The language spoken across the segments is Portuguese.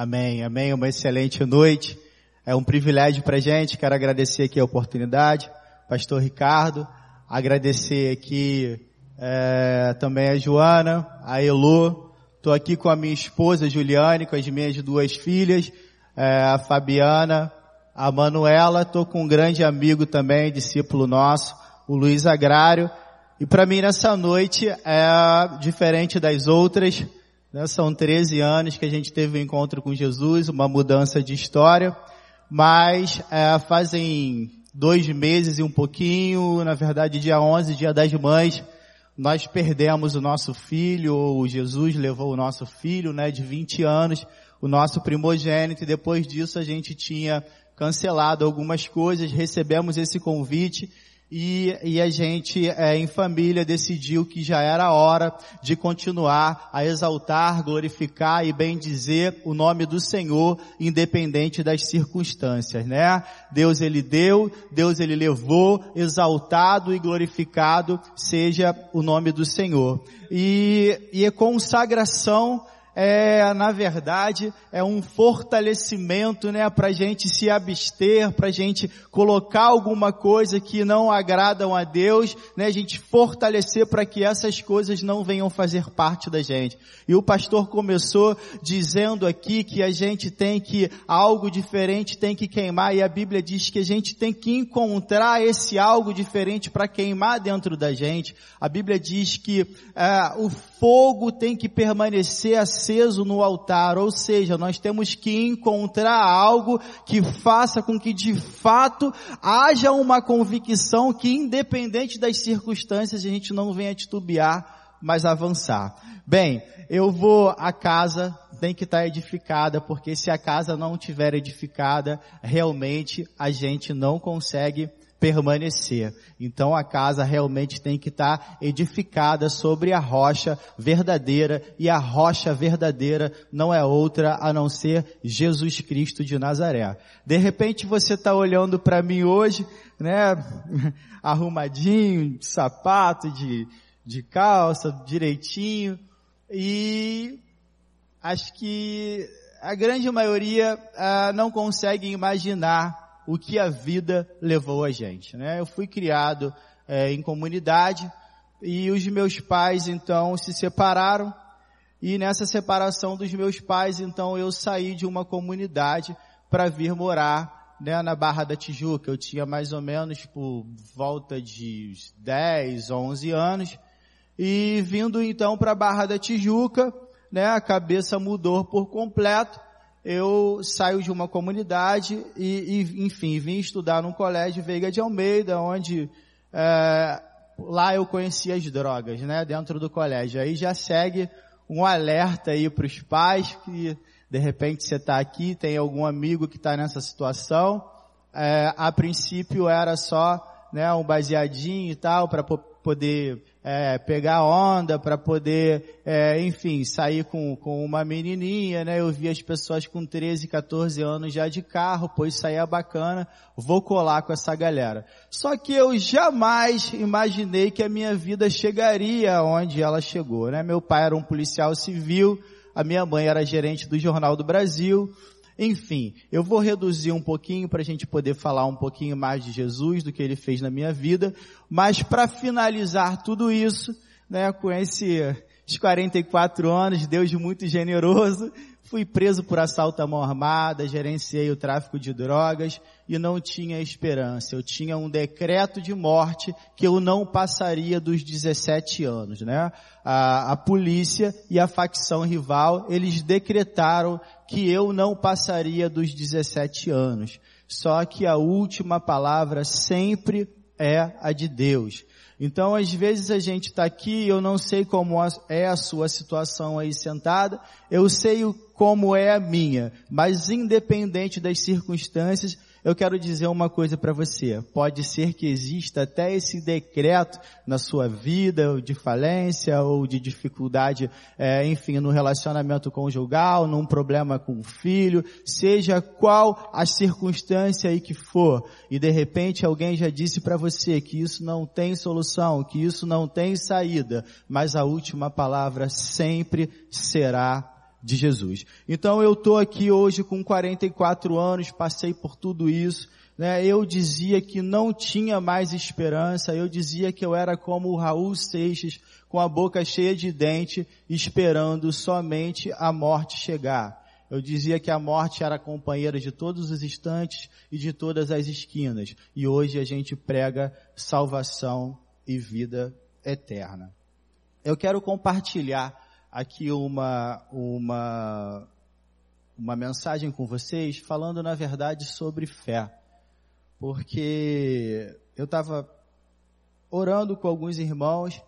Amém, amém. Uma excelente noite. É um privilégio para gente. Quero agradecer aqui a oportunidade, Pastor Ricardo. Agradecer aqui é, também a Joana, a Elo. Estou aqui com a minha esposa Juliane, com as minhas duas filhas, é, a Fabiana, a Manuela. Estou com um grande amigo também, discípulo nosso, o Luiz Agrário. E para mim nessa noite é diferente das outras. Né? São 13 anos que a gente teve um encontro com Jesus, uma mudança de história, mas é, fazem dois meses e um pouquinho, na verdade dia 11, dia das mães, nós perdemos o nosso filho, ou Jesus levou o nosso filho, né, de 20 anos, o nosso primogênito, e depois disso a gente tinha cancelado algumas coisas, recebemos esse convite, e, e a gente, é, em família, decidiu que já era hora de continuar a exaltar, glorificar e bem dizer o nome do Senhor, independente das circunstâncias, né? Deus ele deu, Deus ele levou, exaltado e glorificado seja o nome do Senhor. E, e a consagração é, na verdade, é um fortalecimento, né, para gente se abster, para gente colocar alguma coisa que não agradam a Deus, né, a gente fortalecer para que essas coisas não venham fazer parte da gente. E o pastor começou dizendo aqui que a gente tem que, algo diferente tem que queimar, e a Bíblia diz que a gente tem que encontrar esse algo diferente para queimar dentro da gente. A Bíblia diz que é, o fogo tem que permanecer assim aceso no altar, ou seja, nós temos que encontrar algo que faça com que de fato haja uma convicção que independente das circunstâncias a gente não venha titubear, mas avançar. Bem, eu vou, a casa tem que estar edificada, porque se a casa não estiver edificada, realmente a gente não consegue permanecer. Então a casa realmente tem que estar edificada sobre a rocha verdadeira e a rocha verdadeira não é outra a não ser Jesus Cristo de Nazaré. De repente você está olhando para mim hoje, né, arrumadinho, de sapato, de, de calça, direitinho e acho que a grande maioria ah, não consegue imaginar o que a vida levou a gente. Né? Eu fui criado é, em comunidade e os meus pais então se separaram e nessa separação dos meus pais então eu saí de uma comunidade para vir morar né, na Barra da Tijuca. Eu tinha mais ou menos por volta de 10, 11 anos e vindo então para a Barra da Tijuca, né, a cabeça mudou por completo eu saio de uma comunidade e, e enfim, vim estudar num colégio Veiga de Almeida, onde é, lá eu conheci as drogas, né, dentro do colégio. Aí já segue um alerta aí para os pais que de repente você está aqui, tem algum amigo que está nessa situação. É, a princípio era só né, um baseadinho e tal para poder é, pegar onda, para poder, é, enfim, sair com, com uma menininha, né? Eu vi as pessoas com 13, 14 anos já de carro, pois saía bacana, vou colar com essa galera. Só que eu jamais imaginei que a minha vida chegaria onde ela chegou, né? Meu pai era um policial civil, a minha mãe era gerente do Jornal do Brasil, enfim, eu vou reduzir um pouquinho para a gente poder falar um pouquinho mais de Jesus, do que ele fez na minha vida, mas para finalizar tudo isso, né, com esses 44 anos, Deus muito generoso, fui preso por assalto à mão armada, gerenciei o tráfico de drogas e não tinha esperança. Eu tinha um decreto de morte que eu não passaria dos 17 anos, né? A, a polícia e a facção rival, eles decretaram que eu não passaria dos 17 anos. Só que a última palavra sempre é a de Deus. Então, às vezes a gente está aqui, eu não sei como é a sua situação aí sentada, eu sei como é a minha, mas independente das circunstâncias, eu quero dizer uma coisa para você. Pode ser que exista até esse decreto na sua vida, de falência ou de dificuldade, é, enfim, no relacionamento conjugal, num problema com o filho, seja qual a circunstância aí que for, e de repente alguém já disse para você que isso não tem solução, que isso não tem saída, mas a última palavra sempre será de Jesus. Então eu estou aqui hoje com 44 anos, passei por tudo isso, né? Eu dizia que não tinha mais esperança, eu dizia que eu era como o Raul Seixas, com a boca cheia de dente, esperando somente a morte chegar. Eu dizia que a morte era companheira de todos os instantes e de todas as esquinas. E hoje a gente prega salvação e vida eterna. Eu quero compartilhar aqui uma, uma, uma mensagem com vocês falando na verdade sobre fé. Porque eu estava orando com alguns irmãos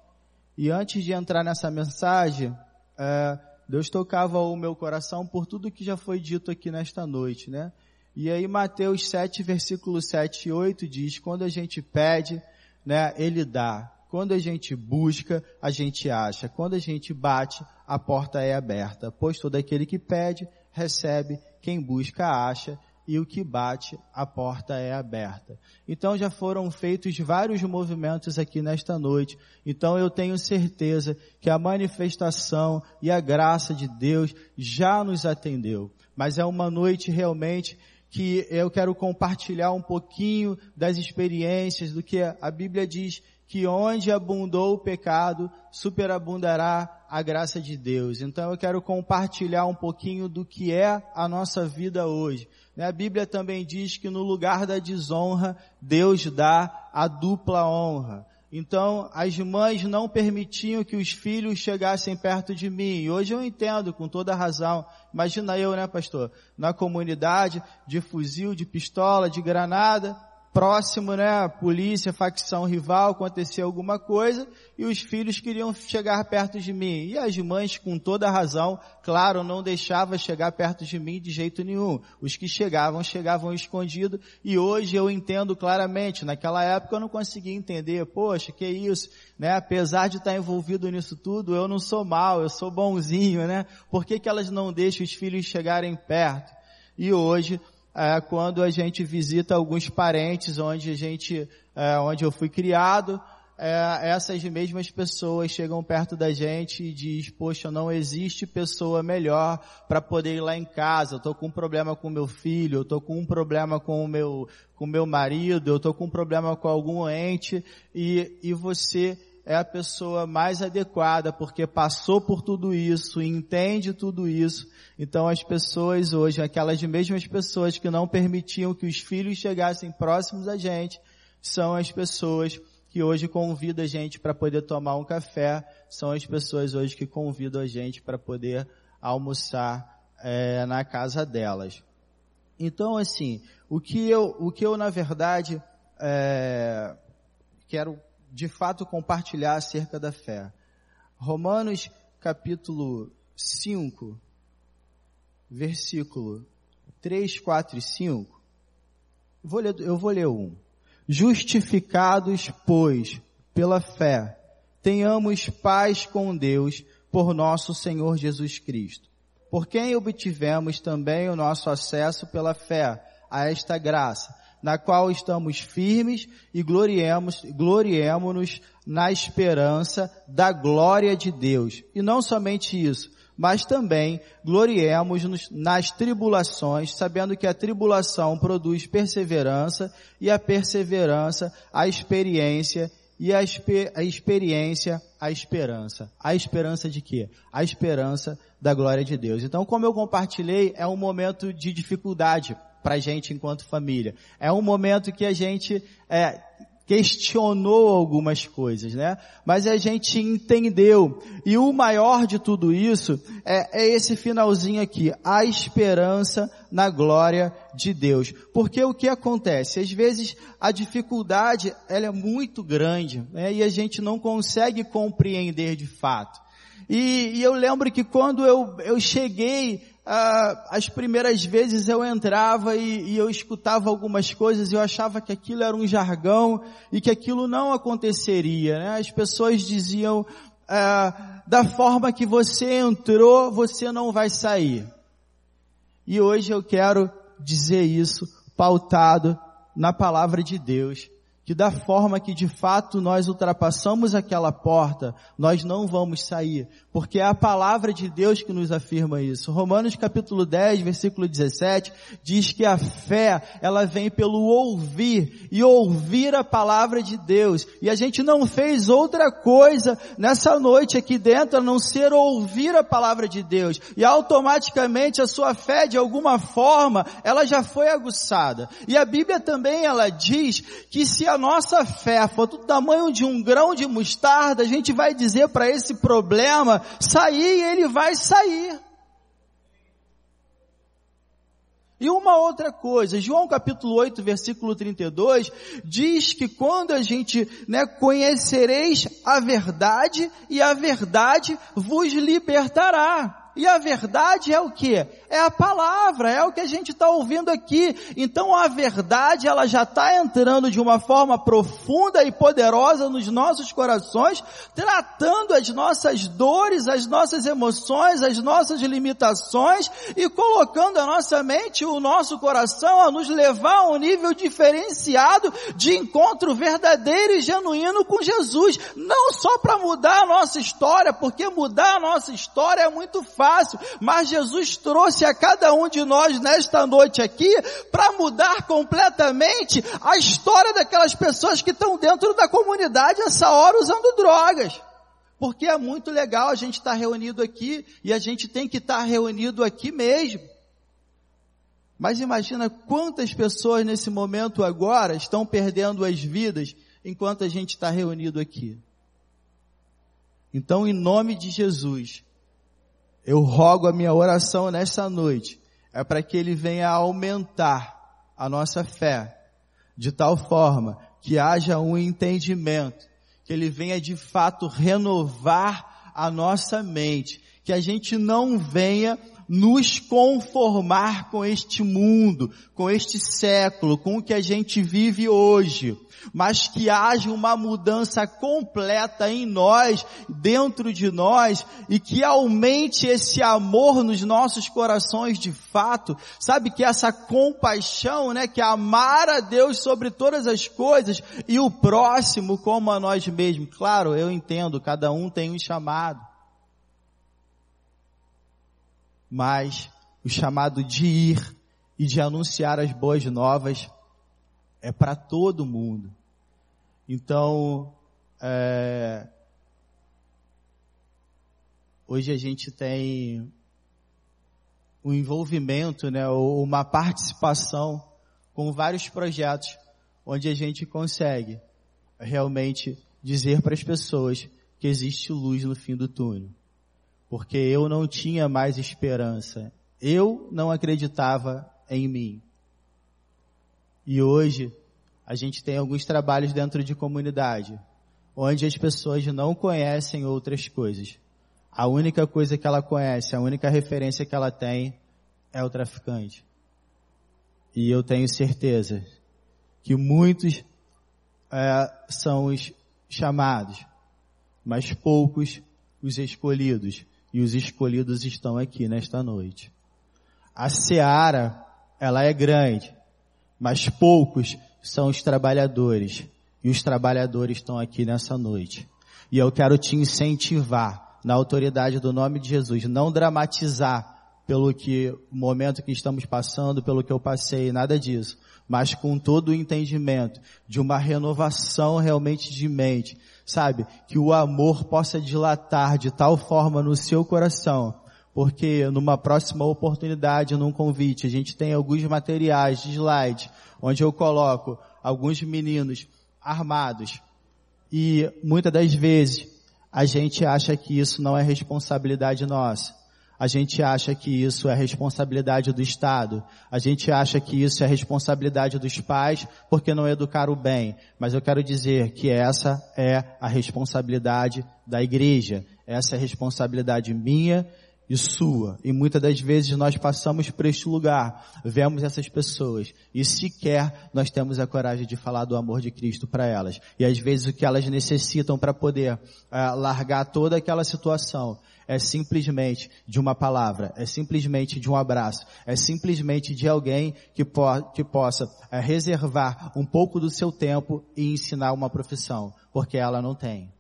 e antes de entrar nessa mensagem, é, Deus tocava o meu coração por tudo que já foi dito aqui nesta noite, né? E aí Mateus 7, versículo 7 e 8 diz, quando a gente pede, né, Ele dá. Quando a gente busca, a gente acha. Quando a gente bate, a porta é aberta. Pois todo aquele que pede, recebe. Quem busca, acha e o que bate, a porta é aberta. Então já foram feitos vários movimentos aqui nesta noite. Então eu tenho certeza que a manifestação e a graça de Deus já nos atendeu. Mas é uma noite realmente que eu quero compartilhar um pouquinho das experiências do que a Bíblia diz que onde abundou o pecado, superabundará a graça de Deus. Então eu quero compartilhar um pouquinho do que é a nossa vida hoje. Né, a Bíblia também diz que no lugar da desonra, Deus dá a dupla honra. Então, as mães não permitiam que os filhos chegassem perto de mim. E hoje eu entendo com toda razão. Imagina eu, né, pastor? Na comunidade, de fuzil, de pistola, de granada, próximo, né, polícia, facção rival, aconteceu alguma coisa e os filhos queriam chegar perto de mim. E as mães, com toda razão, claro, não deixavam chegar perto de mim de jeito nenhum. Os que chegavam, chegavam escondido e hoje eu entendo claramente. Naquela época eu não conseguia entender, poxa, que isso, né? Apesar de estar envolvido nisso tudo, eu não sou mal, eu sou bonzinho, né? Por que que elas não deixam os filhos chegarem perto? E hoje é, quando a gente visita alguns parentes onde a gente, é, onde eu fui criado, é, essas mesmas pessoas chegam perto da gente e diz, poxa, não existe pessoa melhor para poder ir lá em casa. Eu estou com um problema com meu filho, eu estou com um problema com o meu, com meu marido, eu estou com um problema com algum ente e, e você é a pessoa mais adequada porque passou por tudo isso, entende tudo isso. Então as pessoas hoje, aquelas mesmas pessoas que não permitiam que os filhos chegassem próximos a gente, são as pessoas que hoje convidam a gente para poder tomar um café, são as pessoas hoje que convidam a gente para poder almoçar é, na casa delas. Então assim, o que eu, o que eu na verdade é, quero de fato compartilhar acerca da fé. Romanos capítulo 5, versículo 3, 4 e 5. Vou ler, eu vou ler um. Justificados, pois, pela fé, tenhamos paz com Deus por nosso Senhor Jesus Cristo, por quem obtivemos também o nosso acesso pela fé a esta graça, na qual estamos firmes e gloriemos, gloriemos-nos na esperança da glória de Deus. E não somente isso, mas também gloriemos-nos nas tribulações, sabendo que a tribulação produz perseverança e a perseverança a experiência e a, a experiência a esperança. A esperança de quê? A esperança da glória de Deus. Então, como eu compartilhei, é um momento de dificuldade para a gente enquanto família. É um momento que a gente é, questionou algumas coisas, né? Mas a gente entendeu. E o maior de tudo isso é, é, esse finalzinho aqui, a esperança na glória de Deus. Porque o que acontece? Às vezes a dificuldade ela é muito grande né? e a gente não consegue compreender de fato. E, e eu lembro que quando eu, eu cheguei ah, as primeiras vezes eu entrava e, e, eu escutava algumas coisas e eu achava que aquilo era um jargão e que aquilo não aconteceria. Né? As pessoas diziam, ah, da forma que você entrou, você não vai sair. E hoje eu quero dizer isso pautado na palavra de Deus que da forma que de fato nós ultrapassamos aquela porta, nós não vamos sair, porque é a palavra de Deus que nos afirma isso. Romanos capítulo 10, versículo 17, diz que a fé, ela vem pelo ouvir, e ouvir a palavra de Deus. E a gente não fez outra coisa nessa noite aqui dentro, a não ser ouvir a palavra de Deus. E automaticamente a sua fé, de alguma forma, ela já foi aguçada. E a Bíblia também, ela diz que se a nossa fé for do tamanho de um grão de mostarda, a gente vai dizer para esse problema, sair e ele vai sair. E uma outra coisa, João capítulo 8, versículo 32, diz que quando a gente, né, conhecereis a verdade e a verdade vos libertará. E a verdade é o que? É a palavra, é o que a gente está ouvindo aqui. Então a verdade ela já está entrando de uma forma profunda e poderosa nos nossos corações, tratando as nossas dores, as nossas emoções, as nossas limitações e colocando a nossa mente, o nosso coração a nos levar a um nível diferenciado de encontro verdadeiro e genuíno com Jesus. Não só para mudar a nossa história, porque mudar a nossa história é muito fácil fácil, mas Jesus trouxe a cada um de nós nesta noite aqui para mudar completamente a história daquelas pessoas que estão dentro da comunidade essa hora usando drogas. Porque é muito legal a gente estar tá reunido aqui e a gente tem que estar tá reunido aqui mesmo. Mas imagina quantas pessoas nesse momento agora estão perdendo as vidas enquanto a gente está reunido aqui. Então, em nome de Jesus, eu rogo a minha oração nesta noite. É para que ele venha aumentar a nossa fé de tal forma que haja um entendimento, que ele venha de fato renovar a nossa mente, que a gente não venha nos conformar com este mundo, com este século, com o que a gente vive hoje, mas que haja uma mudança completa em nós, dentro de nós, e que aumente esse amor nos nossos corações de fato, sabe que essa compaixão, né, que amar a Deus sobre todas as coisas e o próximo como a nós mesmos. Claro, eu entendo, cada um tem um chamado mas o chamado de ir e de anunciar as boas novas é para todo mundo. Então, é, hoje a gente tem um envolvimento, né, ou uma participação com vários projetos onde a gente consegue realmente dizer para as pessoas que existe luz no fim do túnel porque eu não tinha mais esperança. Eu não acreditava em mim. E hoje a gente tem alguns trabalhos dentro de comunidade, onde as pessoas não conhecem outras coisas. A única coisa que ela conhece, a única referência que ela tem é o traficante. E eu tenho certeza que muitos é, são os chamados, mas poucos os escolhidos e os escolhidos estão aqui nesta noite. A seara, ela é grande, mas poucos são os trabalhadores e os trabalhadores estão aqui nessa noite. E eu quero te incentivar na autoridade do nome de Jesus, não dramatizar pelo que o momento que estamos passando, pelo que eu passei, nada disso, mas com todo o entendimento de uma renovação realmente de mente, sabe? Que o amor possa dilatar de tal forma no seu coração, porque numa próxima oportunidade, num convite, a gente tem alguns materiais de slide, onde eu coloco alguns meninos armados, e muitas das vezes a gente acha que isso não é responsabilidade nossa. A gente acha que isso é responsabilidade do Estado. A gente acha que isso é responsabilidade dos pais porque não educaram bem. Mas eu quero dizer que essa é a responsabilidade da igreja. Essa é a responsabilidade minha e sua. E muitas das vezes nós passamos por este lugar, vemos essas pessoas e sequer nós temos a coragem de falar do amor de Cristo para elas. E às vezes o que elas necessitam para poder uh, largar toda aquela situação é simplesmente de uma palavra, é simplesmente de um abraço, é simplesmente de alguém que, po que possa é, reservar um pouco do seu tempo e ensinar uma profissão, porque ela não tem.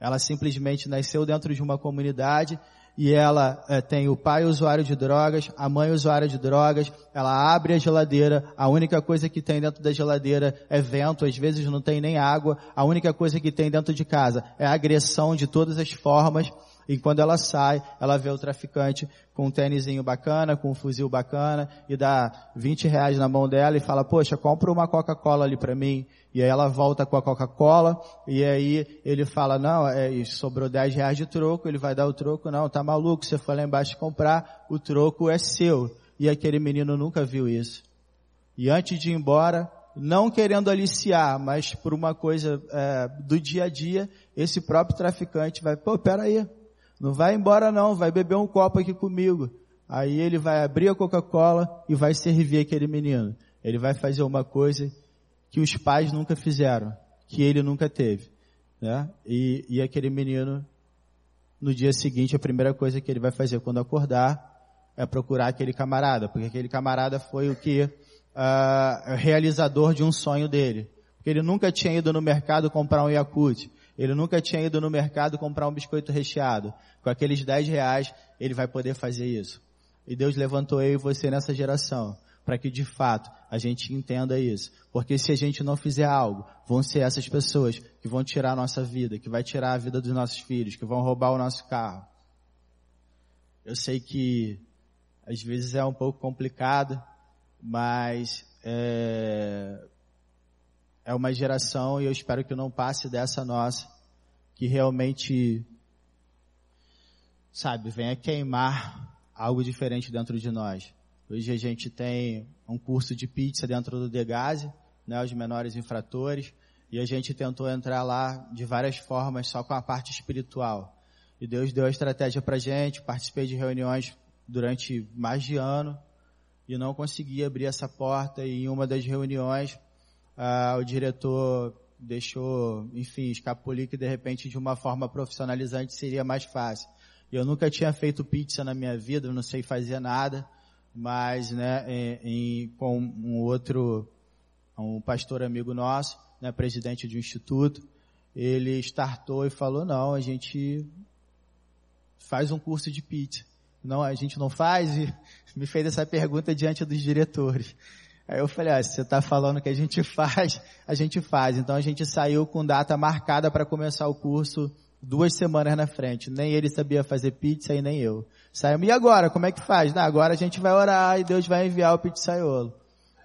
Ela simplesmente nasceu dentro de uma comunidade e ela é, tem o pai usuário de drogas, a mãe usuária de drogas, ela abre a geladeira, a única coisa que tem dentro da geladeira é vento, às vezes não tem nem água, a única coisa que tem dentro de casa é agressão de todas as formas, e quando ela sai, ela vê o traficante com um tênisinho bacana, com um fuzil bacana, e dá 20 reais na mão dela e fala, poxa, compra uma Coca-Cola ali para mim. E aí ela volta com a Coca-Cola, e aí ele fala, não, é, sobrou 10 reais de troco, ele vai dar o troco, não, tá maluco, você foi lá embaixo comprar, o troco é seu. E aquele menino nunca viu isso. E antes de ir embora, não querendo aliciar, mas por uma coisa é, do dia a dia, esse próprio traficante vai, pô, peraí, não vai embora não, vai beber um copo aqui comigo. Aí ele vai abrir a Coca-Cola e vai servir aquele menino. Ele vai fazer uma coisa que os pais nunca fizeram, que ele nunca teve. Né? E, e aquele menino, no dia seguinte, a primeira coisa que ele vai fazer quando acordar é procurar aquele camarada, porque aquele camarada foi o que uh, realizador de um sonho dele. Porque ele nunca tinha ido no mercado comprar um Yakut. Ele nunca tinha ido no mercado comprar um biscoito recheado. Com aqueles 10 reais, ele vai poder fazer isso. E Deus levantou eu e você nessa geração para que de fato a gente entenda isso. Porque se a gente não fizer algo, vão ser essas pessoas que vão tirar a nossa vida, que vai tirar a vida dos nossos filhos, que vão roubar o nosso carro. Eu sei que às vezes é um pouco complicado, mas é, é uma geração e eu espero que não passe dessa nossa, que realmente, sabe, venha queimar algo diferente dentro de nós. Hoje a gente tem um curso de pizza dentro do Degase, né, os menores infratores, e a gente tentou entrar lá de várias formas, só com a parte espiritual. E Deus deu a estratégia pra gente, participei de reuniões durante mais de ano, e não consegui abrir essa porta, e em uma das reuniões, ah, o diretor deixou, enfim, escapulir que de repente de uma forma profissionalizante seria mais fácil. Eu nunca tinha feito pizza na minha vida, não sei fazer nada, mas né, em, em, com um outro, um pastor amigo nosso, né, presidente de um instituto, ele startou e falou, não, a gente faz um curso de pizza. Não, a gente não faz e me fez essa pergunta diante dos diretores. Aí eu falei, ah, se você está falando que a gente faz, a gente faz. Então a gente saiu com data marcada para começar o curso duas semanas na frente. Nem ele sabia fazer pizza e nem eu. Saímos, e agora? Como é que faz? Não, agora a gente vai orar e Deus vai enviar o pizzaiolo.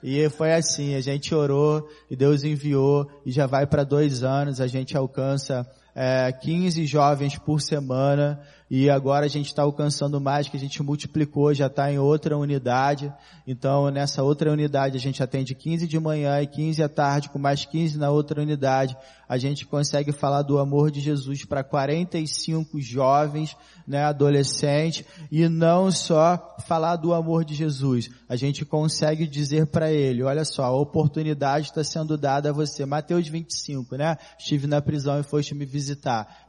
E foi assim, a gente orou e Deus enviou e já vai para dois anos, a gente alcança é, 15 jovens por semana e agora a gente está alcançando mais, que a gente multiplicou, já está em outra unidade. Então, nessa outra unidade, a gente atende 15 de manhã e 15 à tarde, com mais 15 na outra unidade. A gente consegue falar do amor de Jesus para 45 jovens, né, adolescentes, e não só falar do amor de Jesus. A gente consegue dizer para ele, olha só, a oportunidade está sendo dada a você. Mateus 25, né? Estive na prisão e foste me visitar.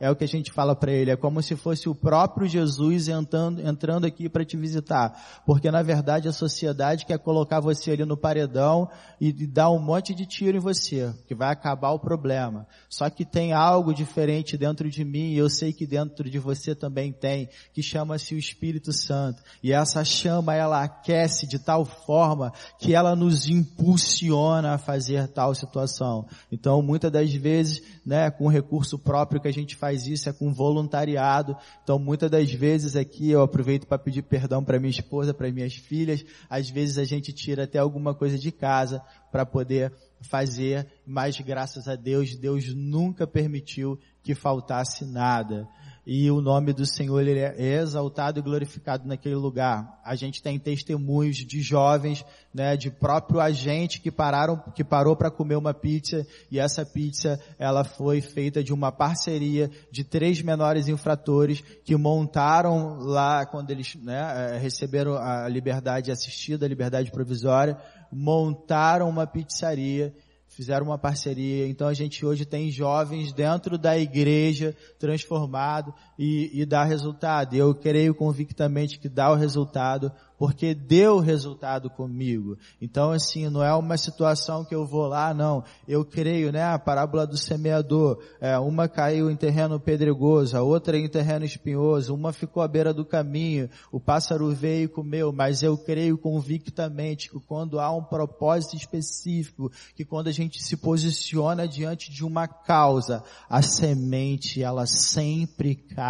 É o que a gente fala para ele, é como se fosse o próprio Jesus entrando, entrando aqui para te visitar. Porque na verdade a sociedade quer colocar você ali no paredão e, e dar um monte de tiro em você, que vai acabar o problema. Só que tem algo diferente dentro de mim e eu sei que dentro de você também tem, que chama-se o Espírito Santo. E essa chama ela aquece de tal forma que ela nos impulsiona a fazer tal situação. Então muitas das vezes, né, com recurso próprio que a gente faz isso é com voluntariado. Então, muitas das vezes aqui eu aproveito para pedir perdão para minha esposa, para minhas filhas. Às vezes a gente tira até alguma coisa de casa para poder fazer, mas graças a Deus, Deus nunca permitiu que faltasse nada e o nome do Senhor ele é exaltado e glorificado naquele lugar. A gente tem testemunhos de jovens, né, de próprio agente que pararam, que parou para comer uma pizza e essa pizza ela foi feita de uma parceria de três menores infratores que montaram lá quando eles né, eh, receberam a liberdade assistida, a liberdade provisória, montaram uma pizzaria fizeram uma parceria. Então a gente hoje tem jovens dentro da igreja transformado, e, e dá resultado. Eu creio convictamente que dá o resultado porque deu resultado comigo. Então assim, não é uma situação que eu vou lá, não. Eu creio, né? A parábola do semeador. É, uma caiu em terreno pedregoso, a outra em terreno espinhoso, uma ficou à beira do caminho, o pássaro veio e comeu, mas eu creio convictamente que quando há um propósito específico, que quando a gente se posiciona diante de uma causa, a semente ela sempre cai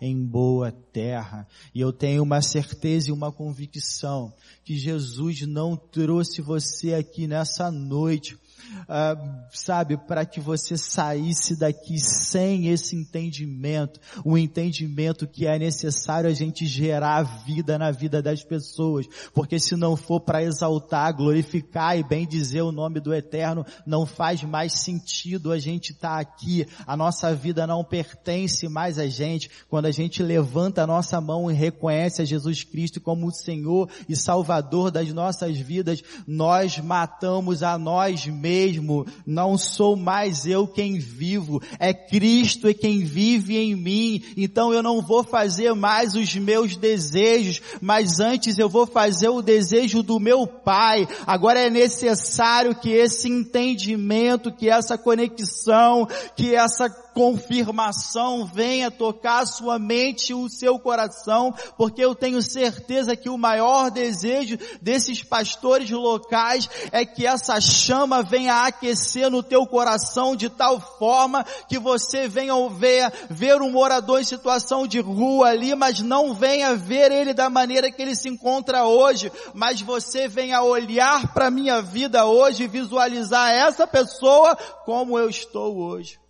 em boa terra. E eu tenho uma certeza e uma convicção que Jesus não trouxe você aqui nessa noite uh, sabe, para que você saísse daqui sem esse entendimento, o entendimento que é necessário a gente gerar vida na vida das pessoas, porque se não for para exaltar, glorificar e bem dizer o nome do Eterno, não faz mais sentido a gente estar tá aqui, a nossa vida não pertence mais a gente, quando a gente levanta a nossa mão e reconhece a Jesus Cristo como o Senhor e Salvador das nossas vidas, nós matamos a nós mesmos mesmo, não sou mais eu quem vivo, é Cristo quem vive em mim, então eu não vou fazer mais os meus desejos, mas antes eu vou fazer o desejo do meu Pai. Agora é necessário que esse entendimento, que essa conexão, que essa confirmação venha tocar a sua mente e o seu coração, porque eu tenho certeza que o maior desejo desses pastores locais é que essa chama venha aquecer no teu coração de tal forma que você venha ver, ver um morador em situação de rua ali, mas não venha ver ele da maneira que ele se encontra hoje, mas você venha olhar para minha vida hoje e visualizar essa pessoa como eu estou hoje.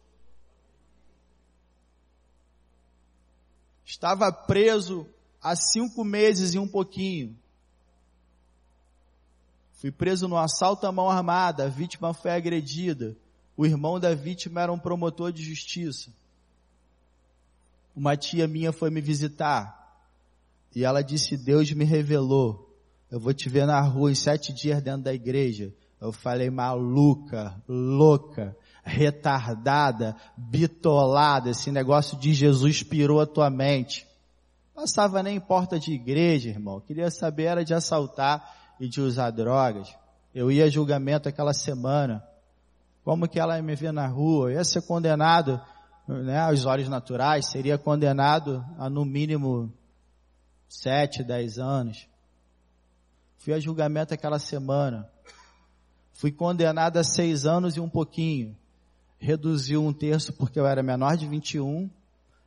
Estava preso há cinco meses e um pouquinho. Fui preso no assalto à mão armada, a vítima foi agredida. O irmão da vítima era um promotor de justiça. Uma tia minha foi me visitar e ela disse: Deus me revelou. Eu vou te ver na rua em sete dias dentro da igreja. Eu falei, maluca, louca retardada, bitolada, esse negócio de Jesus pirou a tua mente. Passava nem em porta de igreja, irmão. Queria saber era de assaltar e de usar drogas. Eu ia a julgamento aquela semana. Como que ela ia me ver na rua? Eu ia ser condenado, né, aos olhos naturais, seria condenado a no mínimo sete, dez anos. Fui a julgamento aquela semana. Fui condenado a seis anos e um pouquinho reduziu um terço porque eu era menor de 21,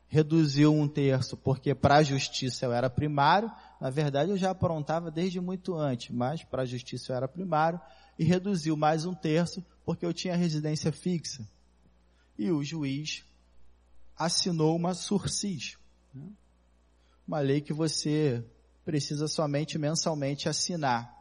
reduziu um terço porque para a justiça eu era primário, na verdade eu já aprontava desde muito antes, mas para a justiça eu era primário, e reduziu mais um terço porque eu tinha residência fixa. E o juiz assinou uma sursis, né? uma lei que você precisa somente mensalmente assinar.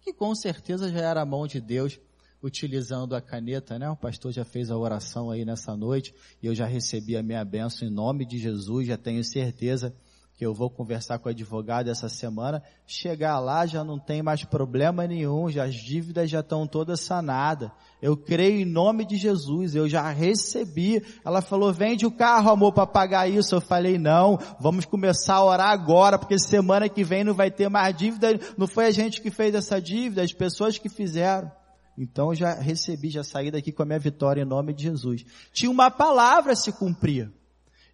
Que com certeza já era a mão de Deus utilizando a caneta, né? O pastor já fez a oração aí nessa noite e eu já recebi a minha bênção em nome de Jesus, já tenho certeza que eu vou conversar com o advogado essa semana. Chegar lá já não tem mais problema nenhum, já as dívidas já estão todas sanadas. Eu creio em nome de Jesus, eu já recebi. Ela falou, vende o carro, amor, para pagar isso. Eu falei, não, vamos começar a orar agora, porque semana que vem não vai ter mais dívida. Não foi a gente que fez essa dívida, as pessoas que fizeram. Então já recebi, já saí daqui com a minha vitória em nome de Jesus. Tinha uma palavra a se cumprir.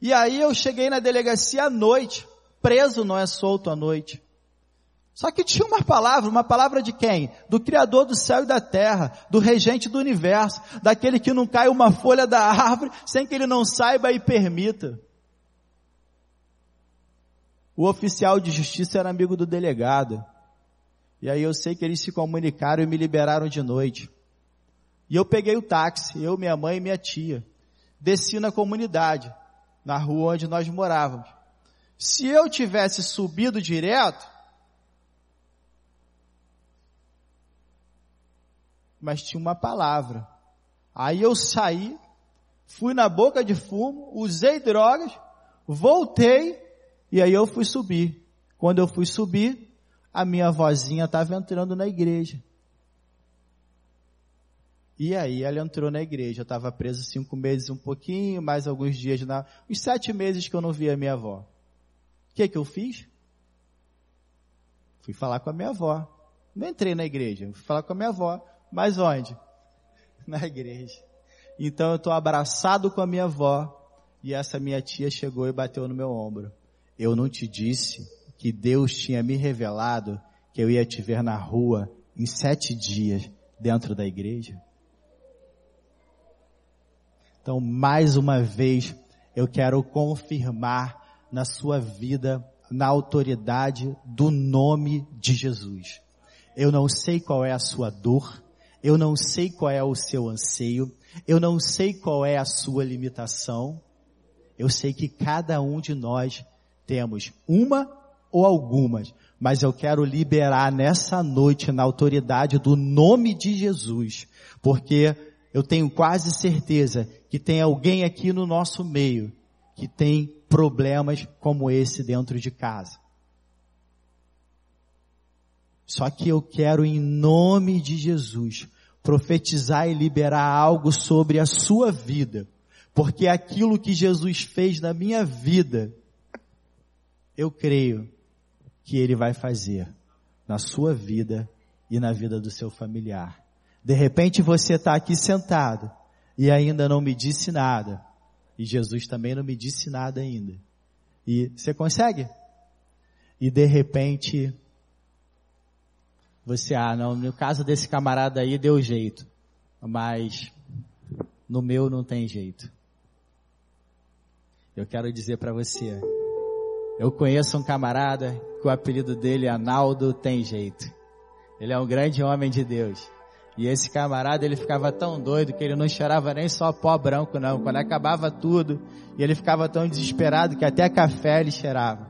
E aí eu cheguei na delegacia à noite. Preso não é solto à noite. Só que tinha uma palavra, uma palavra de quem? Do Criador do céu e da terra, do regente do universo, daquele que não cai uma folha da árvore sem que ele não saiba e permita. O oficial de justiça era amigo do delegado. E aí eu sei que eles se comunicaram e me liberaram de noite. E eu peguei o táxi, eu, minha mãe e minha tia. Desci na comunidade, na rua onde nós morávamos. Se eu tivesse subido direto, mas tinha uma palavra. Aí eu saí, fui na boca de fumo, usei drogas, voltei e aí eu fui subir. Quando eu fui subir, a minha vozinha estava entrando na igreja. E aí ela entrou na igreja. Eu estava preso cinco meses, um pouquinho, mais alguns dias na, os sete meses que eu não via minha avó. O que que eu fiz? Fui falar com a minha avó. Não entrei na igreja, fui falar com a minha avó. Mas onde? Na igreja. Então eu estou abraçado com a minha avó e essa minha tia chegou e bateu no meu ombro. Eu não te disse que Deus tinha me revelado que eu ia te ver na rua em sete dias dentro da igreja? Então, mais uma vez, eu quero confirmar na sua vida, na autoridade do nome de Jesus. Eu não sei qual é a sua dor, eu não sei qual é o seu anseio, eu não sei qual é a sua limitação, eu sei que cada um de nós temos uma ou algumas, mas eu quero liberar nessa noite na autoridade do nome de Jesus, porque eu tenho quase certeza que tem alguém aqui no nosso meio que tem problemas como esse dentro de casa. Só que eu quero em nome de Jesus profetizar e liberar algo sobre a sua vida, porque aquilo que Jesus fez na minha vida, eu creio que ele vai fazer na sua vida e na vida do seu familiar. De repente você está aqui sentado e ainda não me disse nada. E Jesus também não me disse nada ainda. E você consegue? E de repente você, ah, não, no caso desse camarada aí deu jeito, mas no meu não tem jeito. Eu quero dizer para você, eu conheço um camarada que o apelido dele é Naldo tem jeito. Ele é um grande homem de Deus. E esse camarada, ele ficava tão doido que ele não cheirava nem só pó branco não. Quando acabava tudo, ele ficava tão desesperado que até café ele cheirava.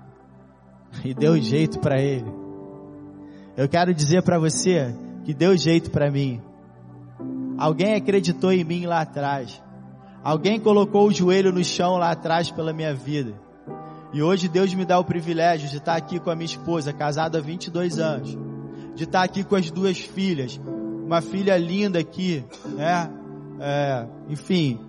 E deu jeito para ele. Eu quero dizer para você que deu jeito para mim. Alguém acreditou em mim lá atrás. Alguém colocou o joelho no chão lá atrás pela minha vida. E hoje Deus me dá o privilégio de estar aqui com a minha esposa, casada há 22 anos. De estar aqui com as duas filhas, uma filha linda aqui, né? É, enfim,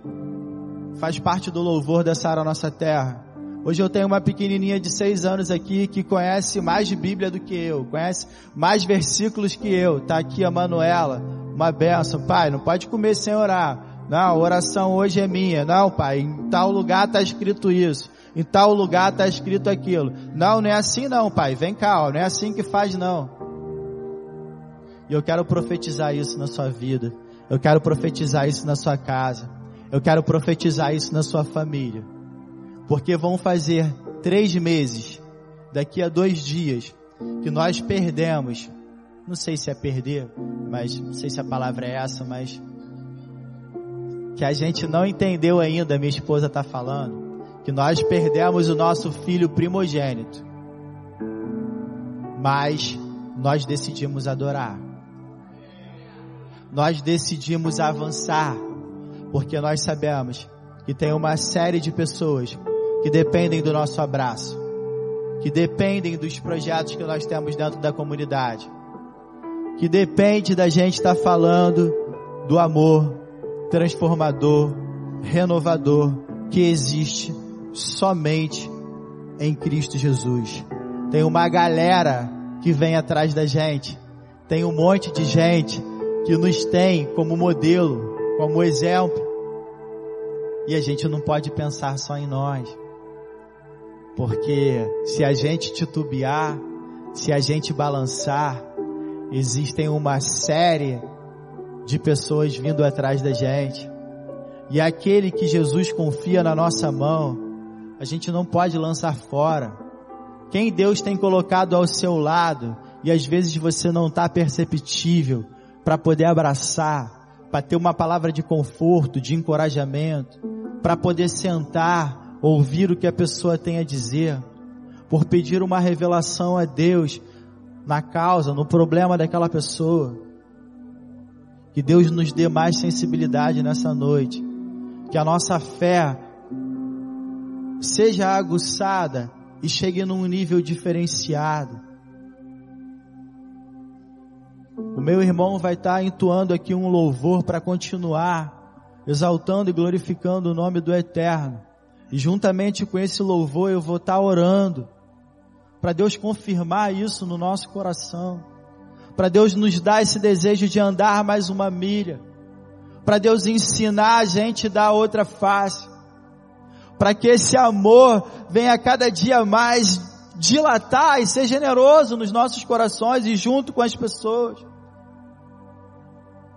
faz parte do louvor dessa área nossa terra. Hoje eu tenho uma pequenininha de seis anos aqui que conhece mais de Bíblia do que eu, conhece mais versículos que eu. Tá aqui a Manuela, uma benção. Pai, não pode comer sem orar. Não, a oração hoje é minha. Não, pai, em tal lugar está escrito isso. Em tal lugar está escrito aquilo. Não, não é assim não, pai. Vem cá, ó, não é assim que faz não. E eu quero profetizar isso na sua vida. Eu quero profetizar isso na sua casa. Eu quero profetizar isso na sua família. Porque vão fazer três meses, daqui a dois dias, que nós perdemos. Não sei se é perder, mas não sei se a palavra é essa, mas que a gente não entendeu ainda, minha esposa está falando, que nós perdemos o nosso filho primogênito, mas nós decidimos adorar. Nós decidimos avançar, porque nós sabemos que tem uma série de pessoas que dependem do nosso abraço, que dependem dos projetos que nós temos dentro da comunidade, que depende da gente estar falando do amor transformador, renovador que existe somente em Cristo Jesus. Tem uma galera que vem atrás da gente, tem um monte de gente que nos tem como modelo, como exemplo. E a gente não pode pensar só em nós. Porque se a gente titubear, se a gente balançar, existem uma série de pessoas vindo atrás da gente. E aquele que Jesus confia na nossa mão, a gente não pode lançar fora. Quem Deus tem colocado ao seu lado, e às vezes você não está perceptível, para poder abraçar, para ter uma palavra de conforto, de encorajamento, para poder sentar, ouvir o que a pessoa tem a dizer, por pedir uma revelação a Deus na causa, no problema daquela pessoa. Que Deus nos dê mais sensibilidade nessa noite, que a nossa fé seja aguçada e chegue num nível diferenciado meu irmão vai estar entoando aqui um louvor para continuar exaltando e glorificando o nome do Eterno. E juntamente com esse louvor eu vou estar orando para Deus confirmar isso no nosso coração. Para Deus nos dar esse desejo de andar mais uma milha. Para Deus ensinar a gente a dar outra face. Para que esse amor venha cada dia mais dilatar e ser generoso nos nossos corações e junto com as pessoas.